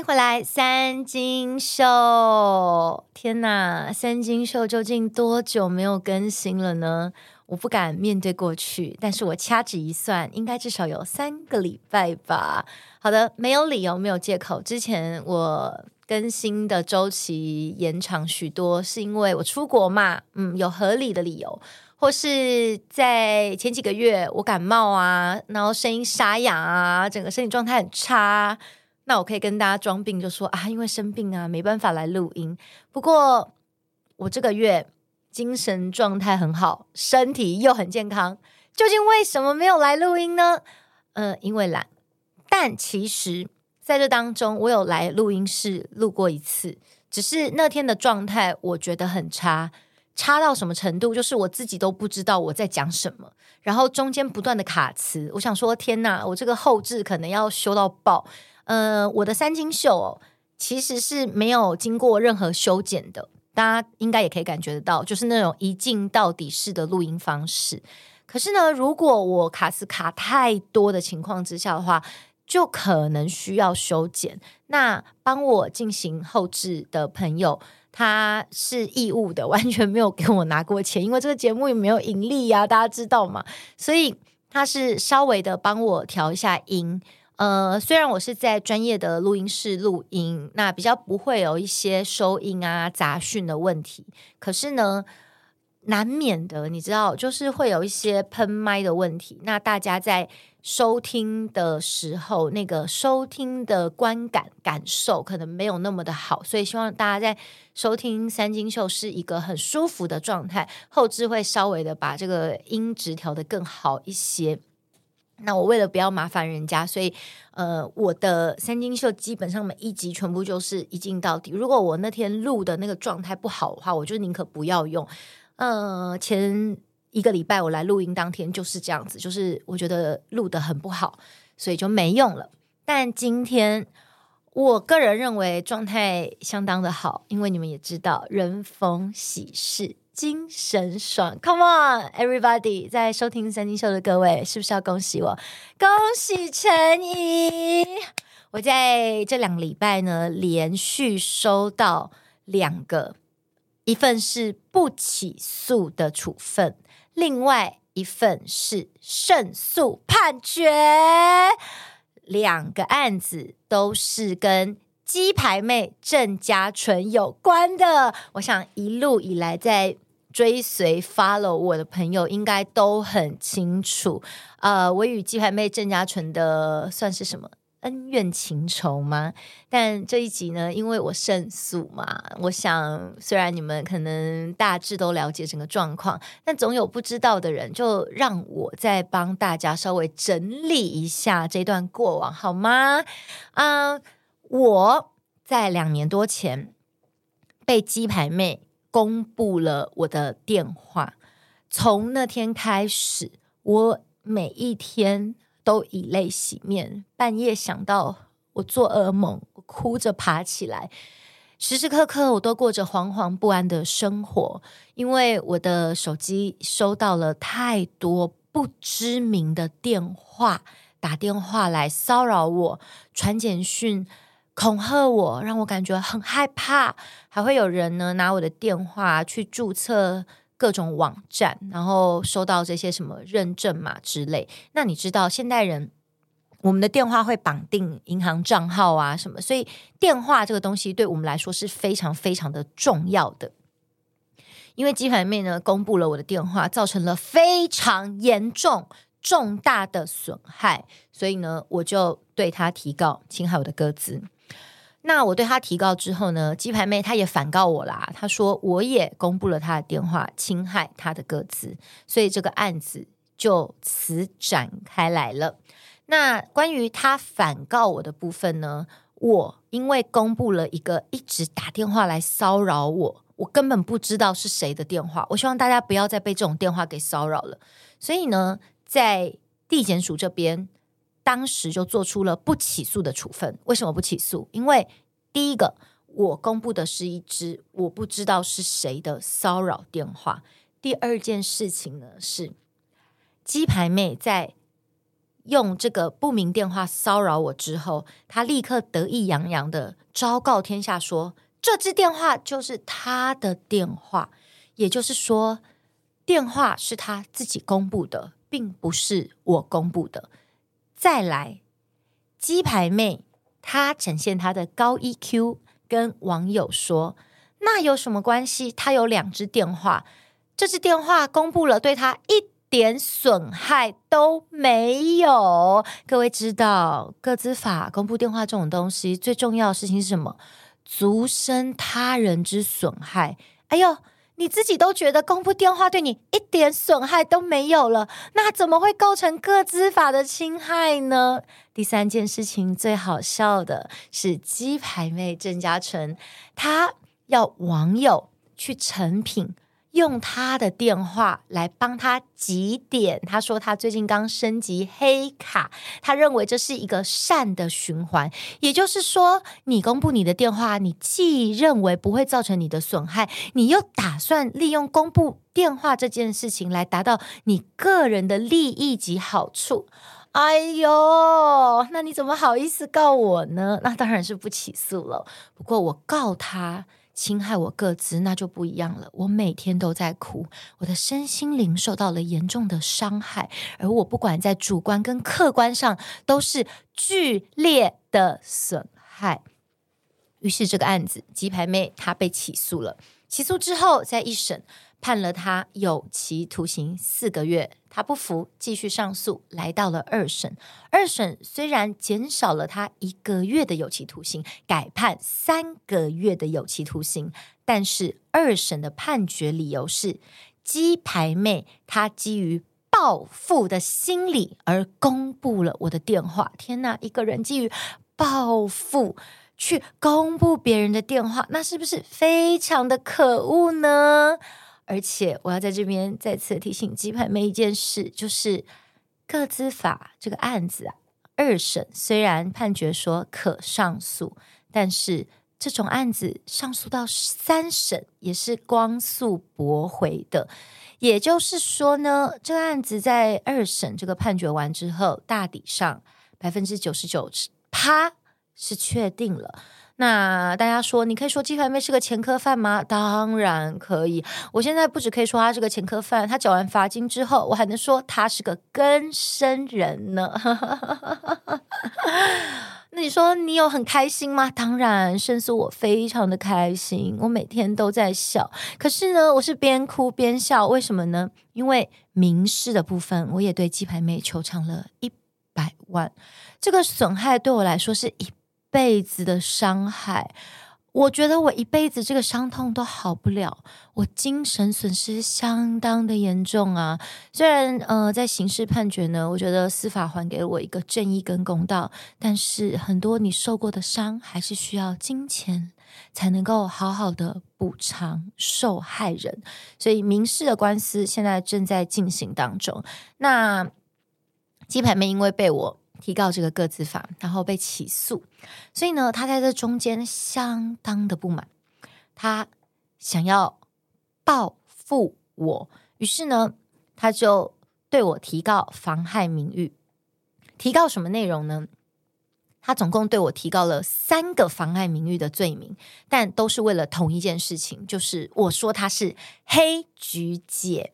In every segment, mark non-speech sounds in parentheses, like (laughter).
迎回来，三金秀！天哪，三金秀究竟多久没有更新了呢？我不敢面对过去，但是我掐指一算，应该至少有三个礼拜吧。好的，没有理由，没有借口。之前我更新的周期延长许多，是因为我出国嘛，嗯，有合理的理由，或是在前几个月我感冒啊，然后声音沙哑啊，整个身体状态很差。那我可以跟大家装病，就说啊，因为生病啊，没办法来录音。不过我这个月精神状态很好，身体又很健康，究竟为什么没有来录音呢？呃，因为懒。但其实在这当中，我有来录音室录过一次，只是那天的状态我觉得很差，差到什么程度？就是我自己都不知道我在讲什么，然后中间不断的卡词。我想说，天哪，我这个后置可能要修到爆。呃，我的三金秀哦，其实是没有经过任何修剪的，大家应该也可以感觉得到，就是那种一镜到底式的录音方式。可是呢，如果我卡斯卡太多的情况之下的话，就可能需要修剪。那帮我进行后置的朋友，他是义务的，(laughs) 完全没有给我拿过钱，因为这个节目也没有盈利呀，大家知道吗？所以他是稍微的帮我调一下音。呃，虽然我是在专业的录音室录音，那比较不会有一些收音啊、杂讯的问题，可是呢，难免的，你知道，就是会有一些喷麦的问题。那大家在收听的时候，那个收听的观感感受可能没有那么的好，所以希望大家在收听三金秀是一个很舒服的状态，后置会稍微的把这个音质调得更好一些。那我为了不要麻烦人家，所以呃，我的三金秀基本上每一集全部就是一镜到底。如果我那天录的那个状态不好的话，我就宁可不要用。呃，前一个礼拜我来录音当天就是这样子，就是我觉得录得很不好，所以就没用了。但今天我个人认为状态相当的好，因为你们也知道，人逢喜事。精神爽，Come on everybody！在收听三金秀的各位，是不是要恭喜我？恭喜陈怡！我在这两个礼拜呢，连续收到两个，一份是不起诉的处分，另外一份是胜诉判决。两个案子都是跟鸡排妹郑家纯有关的。我想一路以来在。追随 follow 我的朋友应该都很清楚，呃，我与鸡排妹郑家纯的算是什么恩怨情仇吗？但这一集呢，因为我胜诉嘛，我想虽然你们可能大致都了解整个状况，但总有不知道的人，就让我再帮大家稍微整理一下这段过往好吗？啊、我在两年多前被鸡排妹。公布了我的电话，从那天开始，我每一天都以泪洗面。半夜想到我做噩梦，我哭着爬起来，时时刻刻我都过着惶惶不安的生活，因为我的手机收到了太多不知名的电话，打电话来骚扰我，传简讯。恐吓我，让我感觉很害怕。还会有人呢拿我的电话去注册各种网站，然后收到这些什么认证码之类。那你知道现代人我们的电话会绑定银行账号啊什么，所以电话这个东西对我们来说是非常非常的重要的。因为鸡排妹呢公布了我的电话，造成了非常严重重大的损害，所以呢我就对他提告侵害我的个资。那我对他提告之后呢，鸡排妹她也反告我啦。她说我也公布了他的电话，侵害他的个资，所以这个案子就此展开来了。那关于他反告我的部分呢，我因为公布了一个一直打电话来骚扰我，我根本不知道是谁的电话。我希望大家不要再被这种电话给骚扰了。所以呢，在地检署这边。当时就做出了不起诉的处分。为什么不起诉？因为第一个，我公布的是一支我不知道是谁的骚扰电话。第二件事情呢是，鸡排妹在用这个不明电话骚扰我之后，她立刻得意洋洋的昭告天下说，这支电话就是她的电话，也就是说，电话是她自己公布的，并不是我公布的。再来，鸡排妹她展现她的高 EQ，跟网友说，那有什么关系？她有两支电话，这支电话公布了，对她一点损害都没有。各位知道，个资法公布电话这种东西，最重要的事情是什么？足生他人之损害。哎呦，你自己都觉得公布电话对你一点损害都没有了，那怎么会构成个资法的侵害呢？第三件事情最好笑的是，鸡排妹郑嘉诚，他要网友去成品。用他的电话来帮他集点，他说他最近刚升级黑卡，他认为这是一个善的循环。也就是说，你公布你的电话，你既认为不会造成你的损害，你又打算利用公布电话这件事情来达到你个人的利益及好处。哎呦，那你怎么好意思告我呢？那当然是不起诉了。不过我告他。侵害我个资，那就不一样了。我每天都在哭，我的身心灵受到了严重的伤害，而我不管在主观跟客观上都是剧烈的损害。于是这个案子，鸡排妹她被起诉了。起诉之后，在一审。判了他有期徒刑四个月，他不服，继续上诉，来到了二审。二审虽然减少了他一个月的有期徒刑，改判三个月的有期徒刑，但是二审的判决理由是鸡排妹她基于报复的心理而公布了我的电话。天哪，一个人基于报复去公布别人的电话，那是不是非常的可恶呢？而且我要在这边再次提醒鸡排妹一件事，就是个资法这个案子啊，二审虽然判决说可上诉，但是这种案子上诉到三审也是光速驳回的。也就是说呢，这个案子在二审这个判决完之后，大抵上百分之九十九趴是确定了。那大家说，你可以说鸡排妹是个前科犯吗？当然可以。我现在不只可以说她是个前科犯，她缴完罚金之后，我还能说她是个更生人呢。(laughs) 那你说你有很开心吗？当然，胜诉我非常的开心，我每天都在笑。可是呢，我是边哭边笑，为什么呢？因为民事的部分，我也对鸡排妹求偿了一百万，这个损害对我来说是一。辈子的伤害，我觉得我一辈子这个伤痛都好不了，我精神损失相当的严重啊。虽然呃，在刑事判决呢，我觉得司法还给了我一个正义跟公道，但是很多你受过的伤，还是需要金钱才能够好好的补偿受害人。所以民事的官司现在正在进行当中。那鸡排妹因为被我。提告这个个资法，然后被起诉，所以呢，他在这中间相当的不满，他想要报复我，于是呢，他就对我提告妨害名誉。提告什么内容呢？他总共对我提告了三个妨害名誉的罪名，但都是为了同一件事情，就是我说他是黑菊姐。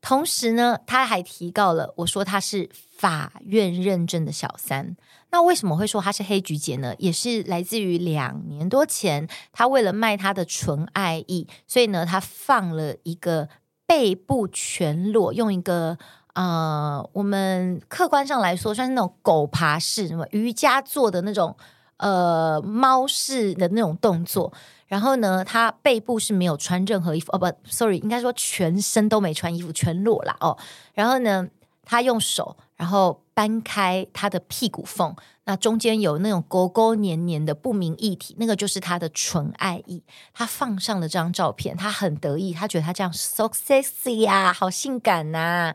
同时呢，他还提告了我说他是法院认证的小三。那为什么会说他是黑菊姐呢？也是来自于两年多前，他为了卖他的纯爱意，所以呢，他放了一个背部全裸，用一个呃，我们客观上来说算是那种狗爬式，什么瑜伽做的那种呃猫式的那种动作。然后呢，他背部是没有穿任何衣服哦，不，sorry，应该说全身都没穿衣服，全裸了哦。然后呢，他用手然后搬开他的屁股缝，那中间有那种勾勾黏黏的不明液体，那个就是他的纯爱意。他放上了这张照片，他很得意，他觉得他这样 so sexy 啊，好性感呐、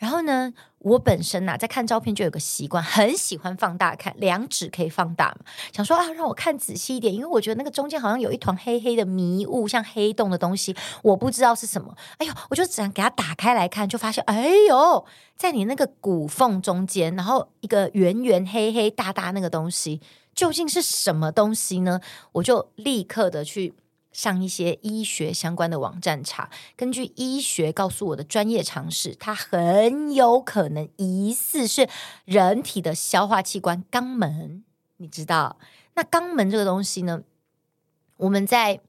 然后呢，我本身呐、在看照片就有个习惯，很喜欢放大看，两指可以放大嘛。想说啊，让我看仔细一点，因为我觉得那个中间好像有一团黑黑的迷雾，像黑洞的东西，我不知道是什么。哎呦，我就只能给它打开来看，就发现，哎呦，在你那个骨缝中间，然后一个圆圆黑黑大大那个东西，究竟是什么东西呢？我就立刻的去。上一些医学相关的网站查，根据医学告诉我的专业常识，它很有可能疑似是人体的消化器官肛门。你知道，那肛门这个东西呢，我们在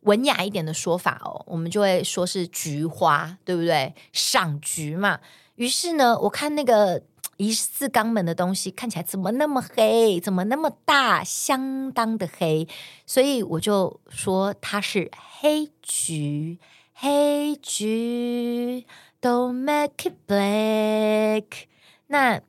文雅一点的说法哦，我们就会说是菊花，对不对？赏菊嘛。于是呢，我看那个。疑似肛门的东西看起来怎么那么黑？怎么那么大？相当的黑，所以我就说它是黑菊。黑菊，Don't make it black。那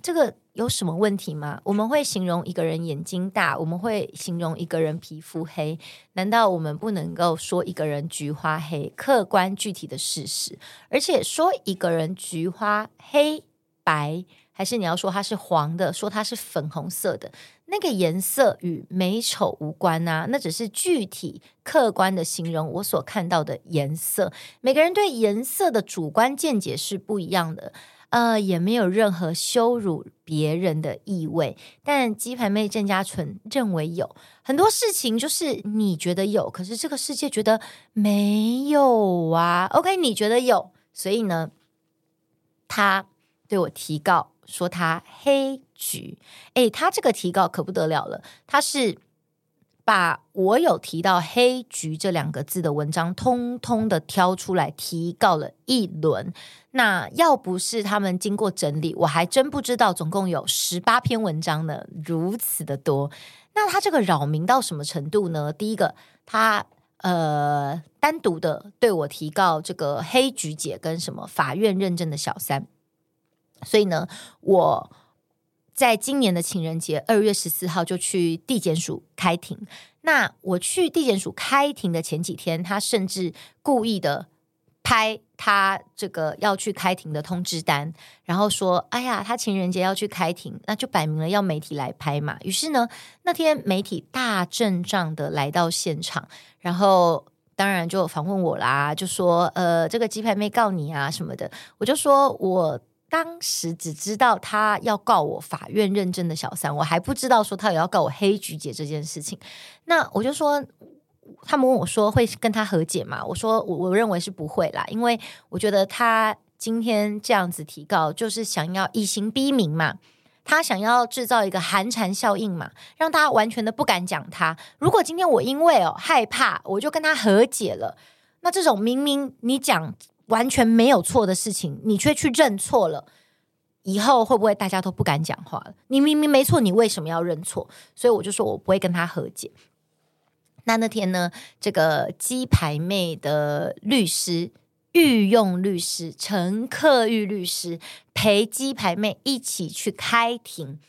这个有什么问题吗？我们会形容一个人眼睛大，我们会形容一个人皮肤黑，难道我们不能够说一个人菊花黑？客观具体的事实，而且说一个人菊花黑。白还是你要说它是黄的，说它是粉红色的，那个颜色与美丑无关啊，那只是具体客观的形容我所看到的颜色。每个人对颜色的主观见解是不一样的，呃，也没有任何羞辱别人的意味。但鸡排妹郑家纯认为有很多事情，就是你觉得有，可是这个世界觉得没有啊。OK，你觉得有，所以呢，他。对我提告说他黑菊，诶，他这个提告可不得了了，他是把我有提到黑菊这两个字的文章，通通的挑出来提告了一轮。那要不是他们经过整理，我还真不知道总共有十八篇文章呢，如此的多。那他这个扰民到什么程度呢？第一个，他呃单独的对我提告这个黑菊姐跟什么法院认证的小三。所以呢，我在今年的情人节二月十四号就去地检署开庭。那我去地检署开庭的前几天，他甚至故意的拍他这个要去开庭的通知单，然后说：“哎呀，他情人节要去开庭，那就摆明了要媒体来拍嘛。”于是呢，那天媒体大阵仗的来到现场，然后当然就访问我啦，就说：“呃，这个鸡排妹告你啊什么的。”我就说我。当时只知道他要告我法院认证的小三，我还不知道说他也要告我黑菊姐这件事情。那我就说，他们问我说会跟他和解吗？我说我我认为是不会啦，因为我觉得他今天这样子提告，就是想要以刑逼民嘛，他想要制造一个寒蝉效应嘛，让他完全的不敢讲他。如果今天我因为哦害怕，我就跟他和解了，那这种明明你讲。完全没有错的事情，你却去认错了，以后会不会大家都不敢讲话了？你明明没错，你为什么要认错？所以我就说我不会跟他和解。那那天呢，这个鸡排妹的律师御用律师陈克玉律师陪鸡排妹一起去开庭，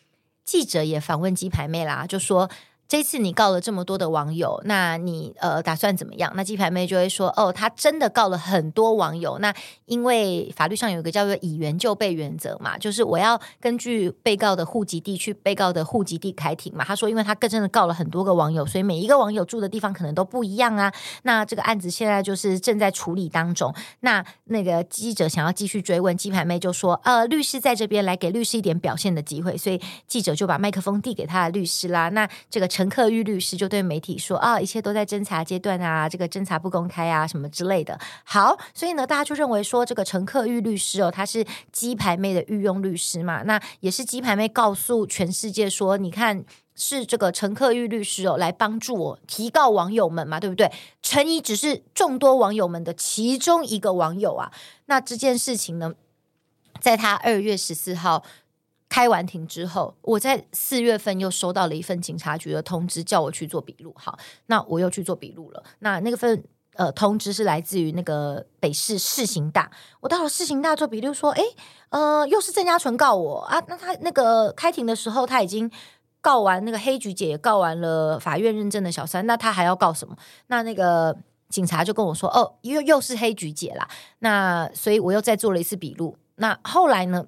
记者也访问鸡排妹啦，就说。这次你告了这么多的网友，那你呃打算怎么样？那鸡排妹就会说：“哦，她真的告了很多网友。那因为法律上有一个叫做以原就被原则嘛，就是我要根据被告的户籍地去被告的户籍地开庭嘛。”他说：“因为他更真的告了很多个网友，所以每一个网友住的地方可能都不一样啊。那这个案子现在就是正在处理当中。那那个记者想要继续追问，鸡排妹就说：‘呃，律师在这边，来给律师一点表现的机会。’所以记者就把麦克风递给他的律师啦。那这个。陈克玉律师就对媒体说：“啊，一切都在侦查阶段啊，这个侦查不公开啊，什么之类的。”好，所以呢，大家就认为说，这个陈克玉律师哦，他是鸡排妹的御用律师嘛，那也是鸡排妹告诉全世界说：“你看，是这个陈克玉律师哦，来帮助我提告网友们嘛，对不对？”陈怡只是众多网友们的其中一个网友啊。那这件事情呢，在他二月十四号。开完庭之后，我在四月份又收到了一份警察局的通知，叫我去做笔录。好，那我又去做笔录了。那那个份呃通知是来自于那个北市市刑大。我到了市刑大做笔录，说，诶，呃，又是郑家纯告我啊。那他那个开庭的时候，他已经告完那个黑菊姐，告完了法院认证的小三，那他还要告什么？那那个警察就跟我说，哦，又又是黑菊姐啦。那所以我又再做了一次笔录。那后来呢？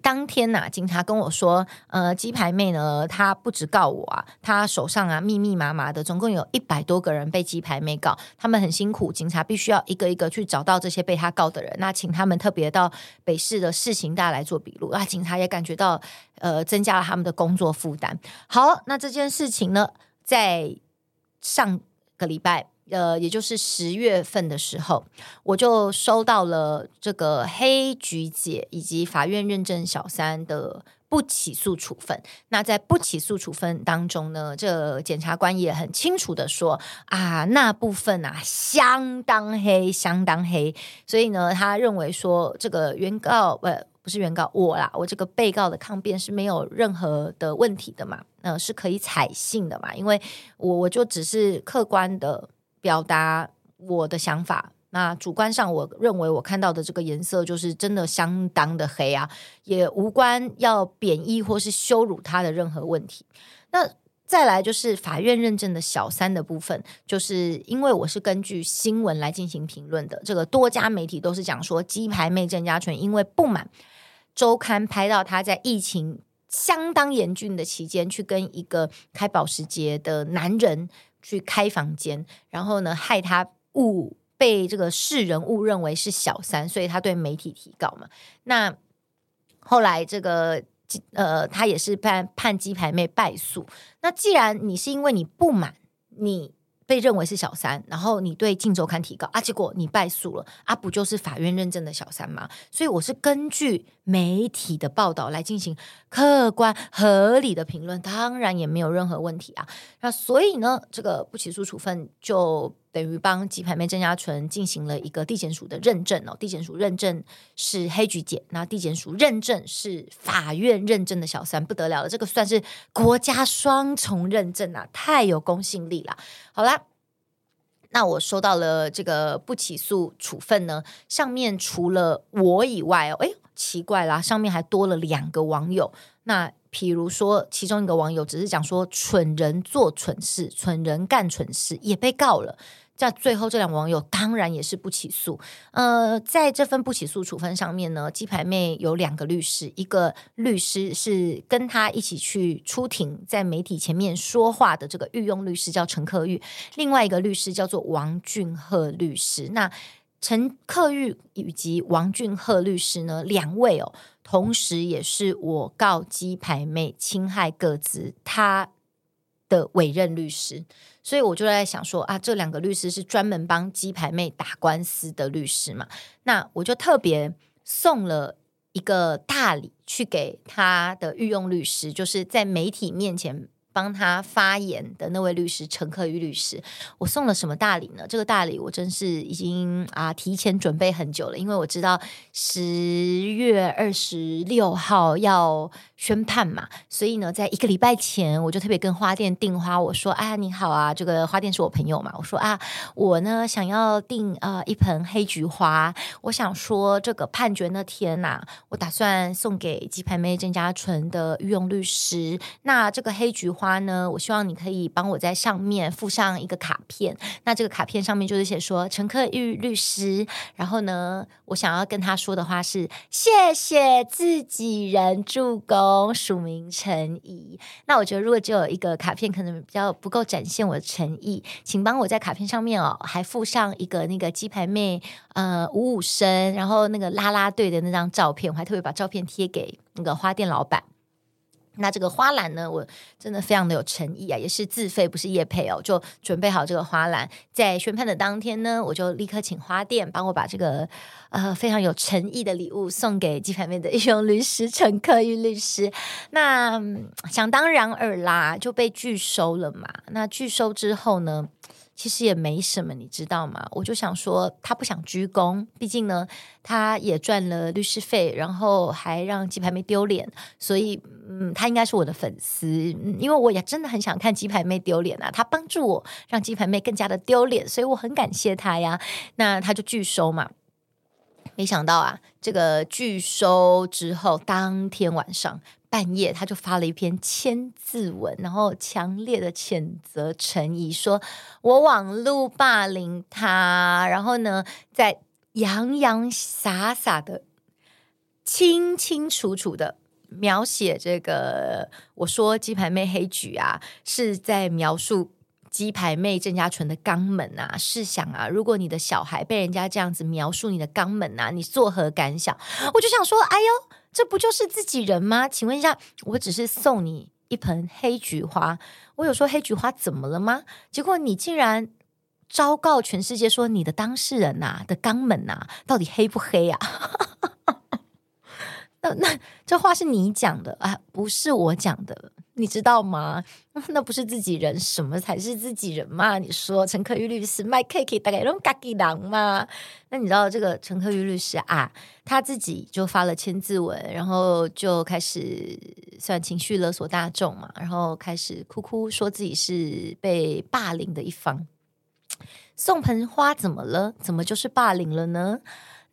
当天呐、警察跟我说，呃，鸡排妹呢，她不止告我啊，她手上啊密密麻麻的，总共有一百多个人被鸡排妹告，他们很辛苦，警察必须要一个一个去找到这些被他告的人，那请他们特别到北市的市刑大来做笔录啊，警察也感觉到呃增加了他们的工作负担。好，那这件事情呢，在上个礼拜。呃，也就是十月份的时候，我就收到了这个黑菊姐以及法院认证小三的不起诉处分。那在不起诉处分当中呢，这检察官也很清楚的说啊，那部分啊相当黑，相当黑。所以呢，他认为说这个原告呃不是原告我啦，我这个被告的抗辩是没有任何的问题的嘛，呃是可以采信的嘛，因为我我就只是客观的。表达我的想法，那主观上我认为我看到的这个颜色就是真的相当的黑啊，也无关要贬义或是羞辱他的任何问题。那再来就是法院认证的小三的部分，就是因为我是根据新闻来进行评论的，这个多家媒体都是讲说鸡排妹郑家纯因为不满周刊拍到他在疫情相当严峻的期间去跟一个开保时捷的男人。去开房间，然后呢，害他误被这个世人误认为是小三，所以他对媒体提告嘛。那后来这个呃，他也是判判鸡排妹败诉。那既然你是因为你不满你。被认为是小三，然后你对《镜周刊》提告啊，结果你败诉了啊，不就是法院认证的小三吗？所以我是根据媒体的报道来进行客观合理的评论，当然也没有任何问题啊。那所以呢，这个不起诉处分就等于帮鸡排妹郑家纯进行了一个地检署的认证哦，地检署认证是黑菊姐，那地检署认证是法院认证的小三，不得了了，这个算是国家双重认证啊，太有公信力了。好啦，那我收到了这个不起诉处分呢，上面除了我以外哦，诶，奇怪啦，上面还多了两个网友，那。譬如说，其中一个网友只是讲说蠢人做蠢事，蠢人干蠢事，也被告了。在最后，这两个网友当然也是不起诉。呃，在这份不起诉处分上面呢，鸡排妹有两个律师，一个律师是跟他一起去出庭，在媒体前面说话的这个御用律师叫陈克玉，另外一个律师叫做王俊赫律师。那陈克玉以及王俊赫律师呢，两位哦。同时，也是我告鸡排妹侵害各自他的委任律师，所以我就在想说啊，这两个律师是专门帮鸡排妹打官司的律师嘛？那我就特别送了一个大礼去给他的御用律师，就是在媒体面前。帮他发言的那位律师陈克玉律师，我送了什么大礼呢？这个大礼我真是已经啊提前准备很久了，因为我知道十月二十六号要宣判嘛，所以呢，在一个礼拜前我就特别跟花店订花，我说啊，你好啊，这个花店是我朋友嘛，我说啊，我呢想要订啊一盆黑菊花，我想说这个判决那天呐、我打算送给鸡排妹郑家纯的御用律师，那这个黑菊。花呢？我希望你可以帮我在上面附上一个卡片。那这个卡片上面就是写说陈克玉律师。然后呢，我想要跟他说的话是：谢谢自己人助攻，署名陈怡。那我觉得如果只有一个卡片，可能比较不够展现我的诚意，请帮我在卡片上面哦，还附上一个那个鸡排妹呃五五声，然后那个啦啦队的那张照片，我还特别把照片贴给那个花店老板。那这个花篮呢，我真的非常的有诚意啊，也是自费，不是业配哦，就准备好这个花篮，在宣判的当天呢，我就立刻请花店帮我把这个呃非常有诚意的礼物送给鸡排面的 (laughs) 英雄律师陈克玉律师。那想当然尔啦，就被拒收了嘛。那拒收之后呢，其实也没什么，你知道吗？我就想说，他不想鞠躬，毕竟呢，他也赚了律师费，然后还让鸡排妹丢脸，所以，嗯，他应该是我的粉丝，嗯，因为我也真的很想看鸡排妹丢脸啊，他帮助我让鸡排妹更加的丢脸，所以我很感谢他呀。那他就拒收嘛，没想到啊，这个拒收之后，当天晚上。半夜，他就发了一篇千字文，然后强烈的谴责陈怡，说我网路霸凌他，然后呢，在洋洋洒洒的、清清楚楚的描写这个。我说鸡排妹黑橘啊，是在描述鸡排妹郑家纯的肛门啊。试想啊，如果你的小孩被人家这样子描述你的肛门啊，你作何感想？我就想说，哎呦，这不就是自己人吗？请问一下，我只是送你一盆黑菊花，我有说黑菊花怎么了吗？结果你竟然。昭告全世界说你的当事人呐、的肛门呐、到底黑不黑呀、啊？(laughs) 那那这话是你讲的啊，不是我讲的，你知道吗？那不是自己人，什么才是自己人嘛？你说陈克玉律师卖 cake 大概用嘎吉郎吗？那你知道这个陈克玉律师啊，他自己就发了千字文，然后就开始算情绪勒索大众嘛，然后开始哭哭说自己是被霸凌的一方。送盆花怎么了？怎么就是霸凌了呢？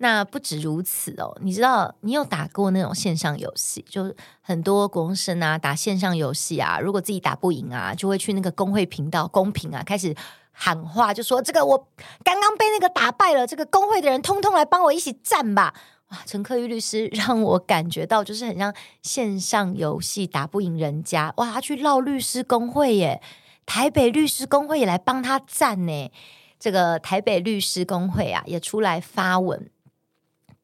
那不止如此哦，你知道你有打过那种线上游戏，就很多国中生啊打线上游戏啊，如果自己打不赢啊，就会去那个公会频道公屏啊开始喊话，就说这个我刚刚被那个打败了，这个公会的人通通来帮我一起战吧！哇，陈克玉律师 (laughs) 让我感觉到就是很像线上游戏打不赢人家，哇，他去绕律师工会耶，台北律师工会也来帮他战呢。这个台北律师工会啊，也出来发文，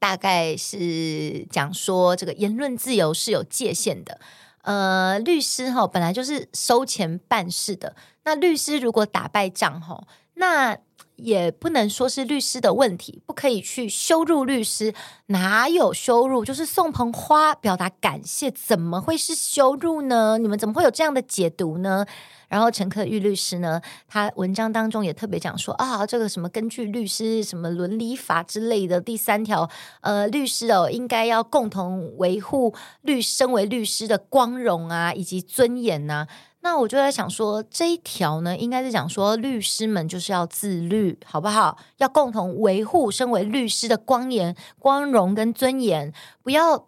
大概是讲说这个言论自由是有界限的。呃，律师哈本来就是收钱办事的，那律师如果打败仗哈，那也不能说是律师的问题，不可以去羞辱律师，哪有羞辱？就是送盆花表达感谢，怎么会是羞辱呢？你们怎么会有这样的解读呢？然后陈克玉律师呢，他文章当中也特别讲说啊，这个什么根据律师什么伦理法之类的第三条，呃，律师哦应该要共同维护律身为律师的光荣啊以及尊严呐、那我就在想说，这一条呢，应该是讲说律师们就是要自律，好不好？要共同维护身为律师的光严、光荣跟尊严，不要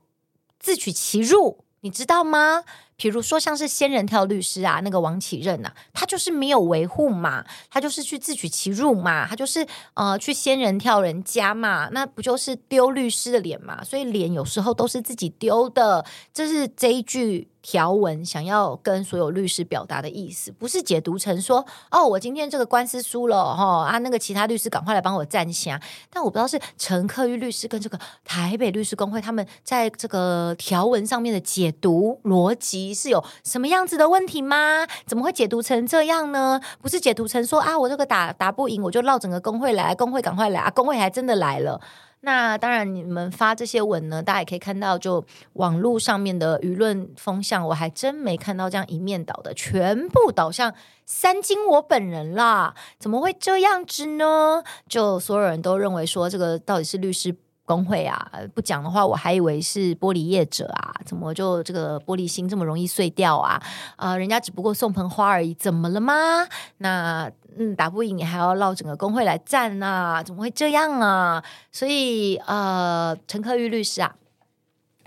自取其辱，你知道吗？比如说，像是仙人跳律师啊，那个王启任呐、啊，他就是没有维护嘛，他就是去自取其辱嘛，他就是呃去仙人跳人家嘛，那不就是丢律师的脸嘛？所以脸有时候都是自己丢的，这是这一句。条文想要跟所有律师表达的意思，不是解读成说哦，我今天这个官司输了哈啊，那个其他律师赶快来帮我站下。但我不知道是陈克玉律师跟这个台北律师公会他们在这个条文上面的解读逻辑是有什么样子的问题吗？怎么会解读成这样呢？不是解读成说啊，我这个打打不赢，我就绕整个工会来，工会赶快来啊，工会还真的来了。那当然，你们发这些文呢，大家也可以看到，就网络上面的舆论风向，我还真没看到这样一面倒的，全部倒向三金我本人啦，怎么会这样子呢？就所有人都认为说，这个到底是律师工会啊？不讲的话，我还以为是玻璃业者啊，怎么就这个玻璃心这么容易碎掉啊？啊、人家只不过送盆花而已，怎么了吗？那嗯，打不赢你还要绕整个工会来战啊？怎么会这样啊？所以呃，陈克玉律师啊，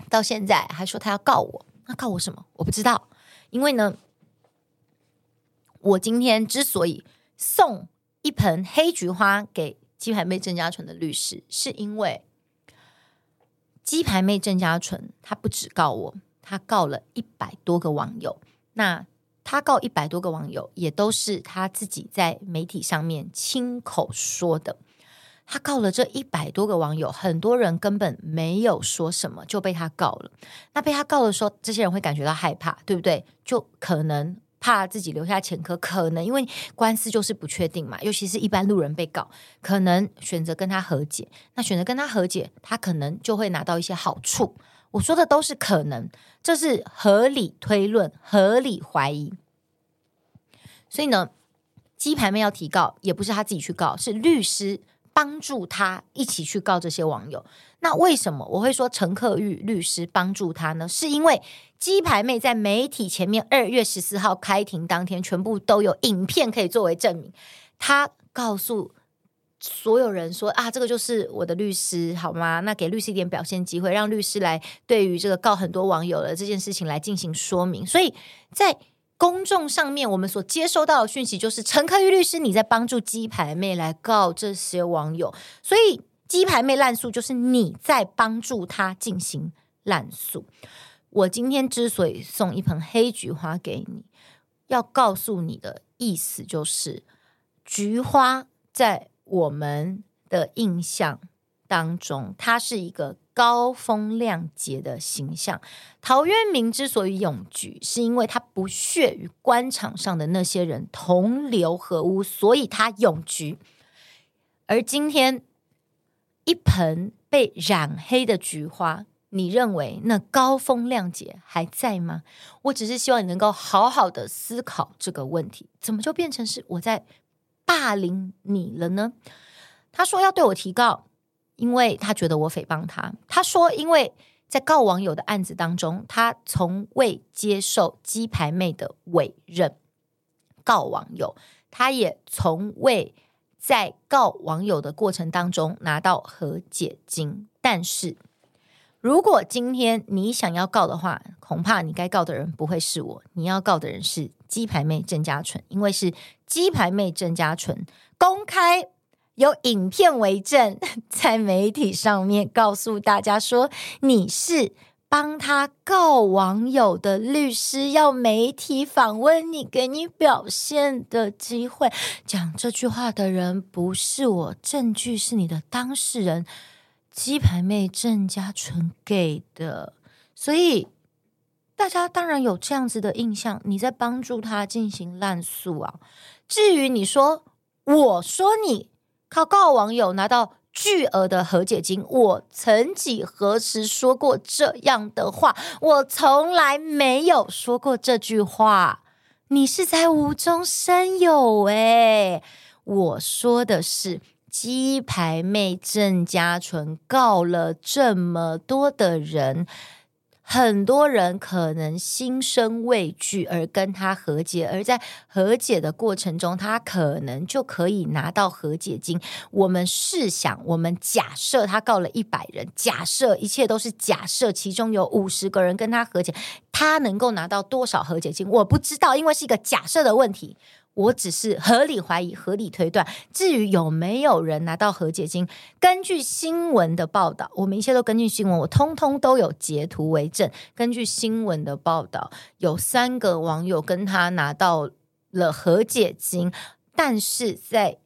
到现在还说他要告我，那告我什么？我不知道，因为呢，我今天之所以送一盆黑菊花给金牌妹郑家纯的律师，是因为。鸡排妹郑家纯，他不止告我，他告了一百多个网友。那他告一百多个网友，也都是他自己在媒体上面亲口说的。他告了这一百多个网友，很多人根本没有说什么，就被他告了。那被他告的时候，这些人会感觉到害怕，对不对？就可能。怕自己留下前科，可能因为官司就是不确定嘛，尤其是一般路人被告，可能选择跟他和解。那选择跟他和解，他可能就会拿到一些好处。我说的都是可能，这是合理推论、合理怀疑。所以呢，鸡排妹要提告，也不是他自己去告，是律师帮助他一起去告这些网友。那为什么我会说陈克玉律师帮助他呢？是因为鸡排妹在媒体前面二月十四号开庭当天，全部都有影片可以作为证明。他告诉所有人说：“啊，这个就是我的律师，好吗？那给律师一点表现机会，让律师来对于这个告很多网友的这件事情来进行说明。”所以在公众上面，我们所接收到的讯息就是陈克玉律师你在帮助鸡排妹来告这些网友，所以。鸡排妹滥诉就是你在帮助他进行滥诉。我今天之所以送一盆黑菊花给你，要告诉你的意思就是，菊花在我们的印象当中，它是一个高风亮节的形象。陶渊明之所以咏菊，是因为他不屑与官场上的那些人同流合污，所以他咏菊。而今天，一盆被染黑的菊花，你认为那高风亮节还在吗？我只是希望你能够好好的思考这个问题，怎么就变成是我在霸凌你了呢？他说要对我提告，因为他觉得我诽谤他。他说，因为在告网友的案子当中，他从未接受鸡排妹的委任。告网友，他也从未。在告网友的过程当中拿到和解金，但是如果今天你想要告的话，恐怕你该告的人不会是我，你要告的人是鸡排妹郑家纯，因为是鸡排妹郑家纯。公开有影片为证，在媒体上面告诉大家说你是。帮他告网友的律师要媒体访问你，给你表现的机会。讲这句话的人不是我，证据是你的当事人鸡排妹郑家纯给的，所以大家当然有这样子的印象，你在帮助他进行滥诉啊。至于你说，我说你靠告网友拿到。巨额的和解金，我曾几何时说过这样的话？我从来没有说过这句话。你是在无中生有诶，我说的是鸡排妹郑家纯告了这么多的人。很多人可能心生畏惧而跟他和解，而在和解的过程中，他可能就可以拿到和解金。我们试想，我们假设他告了一百人，假设一切都是假设，其中有五十个人跟他和解，他能够拿到多少和解金？我不知道，因为是一个假设的问题。我只是合理怀疑、合理推断。至于有没有人拿到和解金，根据新闻的报道，我们一切都根据新闻，我通通都有截图为证。根据新闻的报道，有三个网友跟他拿到了和解金，但是在。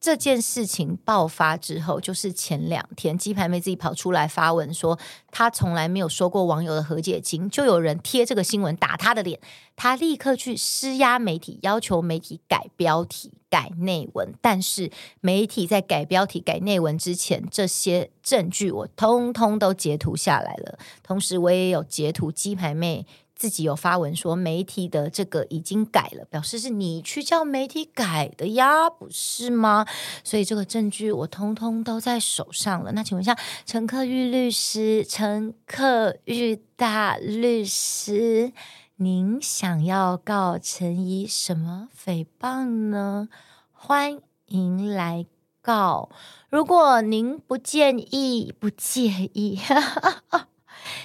这件事情爆发之后，就是前两天，鸡排妹自己跑出来发文说，她从来没有收过网友的和解金，就有人贴这个新闻打她的脸，她立刻去施压媒体，要求媒体改标题、改内文。但是媒体在改标题、改内文之前，这些证据我通通都截图下来了，同时我也有截图鸡排妹。自己有发文说媒体的这个已经改了，表示是你去叫媒体改的呀，不是吗？所以这个证据我通通都在手上了。那请问一下，陈克玉律师，陈克玉大律师，您想要告陈怡什么诽谤呢？欢迎来告。如果您不介意，不介意。(laughs)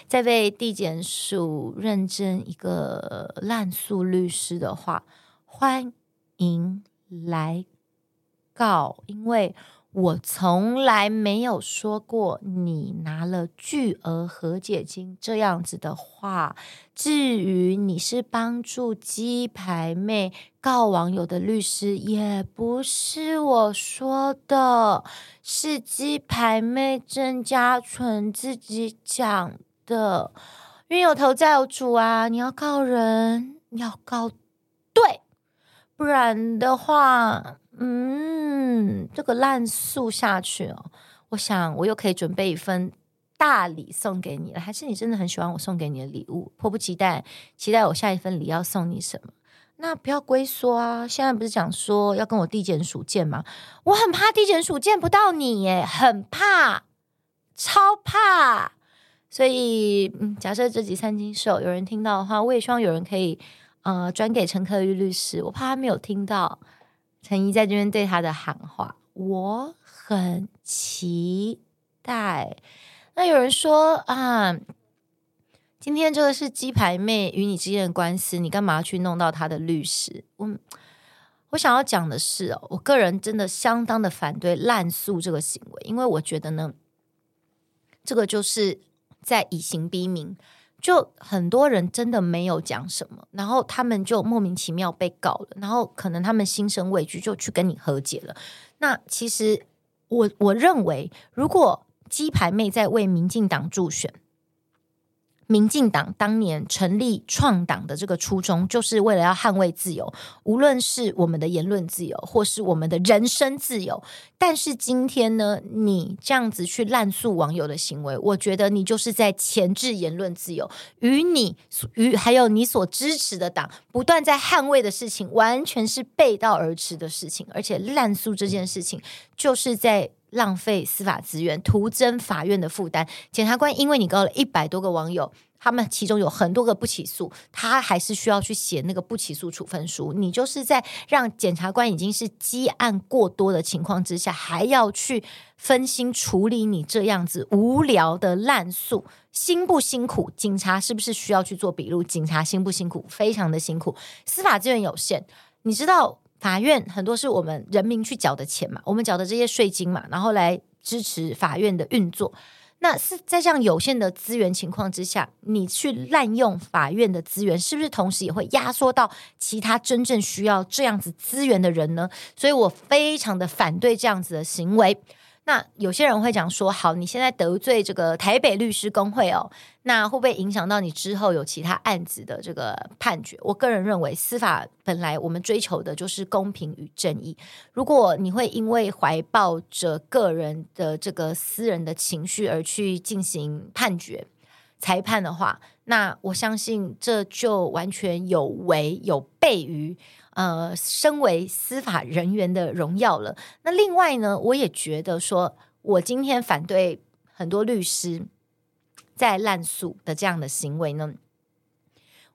在被地检署认证一个滥诉律师的话，欢迎来告，因为我从来没有说过你拿了巨额和解金这样子的话。至于你是帮助鸡排妹告网友的律师，也不是我说的，是鸡排妹郑家纯自己讲的，冤有头债有主啊！你要告人，你要告对，不然的话，嗯，这个烂诉下去哦，我想我又可以准备一份大礼送给你了。还是你真的很喜欢我送给你的礼物，迫不及待，期待我下一份礼要送你什么？那不要龟缩啊！现在不是讲说要跟我地检署见吗？我很怕地检署见不到你耶，很怕，超怕。所以，嗯，假设这集三金秀有人听到的话，我也希望有人可以，呃，转给陈克玉律师。我怕他没有听到陈怡在这边对他的喊话，我很期待。那有人说啊，今天这个是鸡排妹与你之间的官司，你干嘛去弄到他的律师？我我想要讲的是哦，我个人真的相当的反对滥诉这个行为，因为我觉得呢，这个就是在以刑逼民。就很多人真的没有讲什么，然后他们就莫名其妙被告了，然后可能他们心生畏惧，就去跟你和解了。那其实我我认为，如果鸡排妹在为民进党助选。民进党当年成立创党的这个初衷，就是为了要捍卫自由，无论是我们的言论自由，或是我们的人身自由。但是今天呢，你这样子去滥诉网友的行为，我觉得你就是在钳制言论自由，与你与还有你所支持的党不断在捍卫的事情，完全是背道而驰的事情。而且滥诉这件事情，就是在。浪费司法资源，徒增法院的负担。检察官因为你告了一百多个网友，他们其中有很多个不起诉，他还是需要去写那个不起诉处分书。你就是在让检察官已经是积案过多的情况之下，还要去分心处理你这样子无聊的滥诉，辛不辛苦？警察是不是需要去做笔录？警察辛不辛苦？非常的辛苦。司法资源有限，你知道。法院很多是我们人民去缴的钱嘛，我们缴的这些税金嘛，然后来支持法院的运作。那是在这样有限的资源情况之下，你去滥用法院的资源，是不是同时也会压缩到其他真正需要这样子资源的人呢？所以我非常的反对这样子的行为。那有些人会讲说，好，你现在得罪这个台北律师公会哦，那会不会影响到你之后有其他案子的这个判决？我个人认为，司法本来我们追求的就是公平与正义。如果你会因为怀抱着个人的这个私人的情绪而去进行判决、裁判的话，那我相信这就完全有违有悖于。呃，身为司法人员的荣耀了。那另外呢，我也觉得说，我今天反对很多律师在滥诉的这样的行为呢，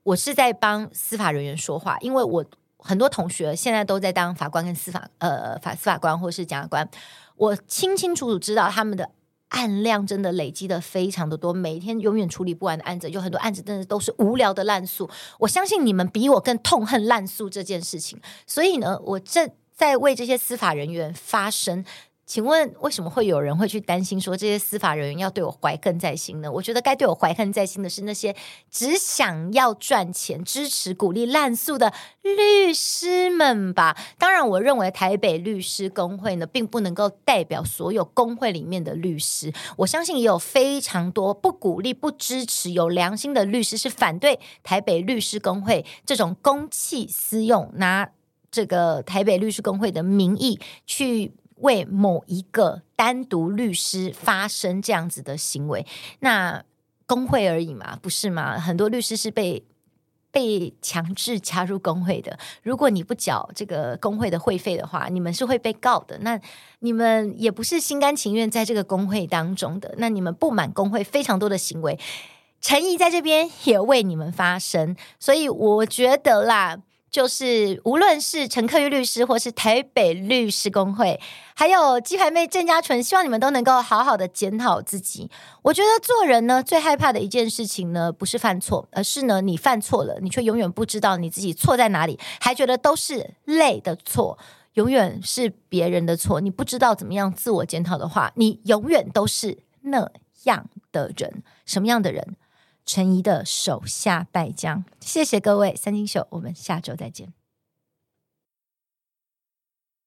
我是在帮司法人员说话，因为我很多同学现在都在当法官跟司法呃法司法官或是检察官，我清清楚楚知道他们的。案量真的累积的非常的多，每天永远处理不完的案子，有很多案子真的都是无聊的烂诉。我相信你们比我更痛恨烂诉这件事情，所以呢，我正在为这些司法人员发声。请问为什么会有人会去担心说这些司法人员要对我怀恨在心呢？我觉得该对我怀恨在心的是那些只想要赚钱、支持鼓励滥诉的律师们吧。当然，我认为台北律师工会呢，并不能够代表所有工会里面的律师。我相信也有非常多不鼓励、不支持、有良心的律师是反对台北律师工会这种公器私用，拿这个台北律师工会的名义去。为某一个单独律师发生这样子的行为，那工会而已嘛，不是吗？很多律师是被被强制加入工会的。如果你不缴这个工会的会费的话，你们是会被告的。那你们也不是心甘情愿在这个工会当中的。那你们不满工会非常多的行为，陈沂在这边也为你们发声。所以我觉得啦。就是无论是陈克玉律师，或是台北律师公会，还有鸡排妹郑家纯，希望你们都能够好好的检讨自己。我觉得做人呢，最害怕的一件事情呢，不是犯错，而是呢，你犯错了，你却永远不知道你自己错在哪里，还觉得都是累的错，永远是别人的错。你不知道怎么样自我检讨的话，你永远都是那样的人。什么样的人？陈怡的手下败将，谢谢各位三金秀，我们下周再见。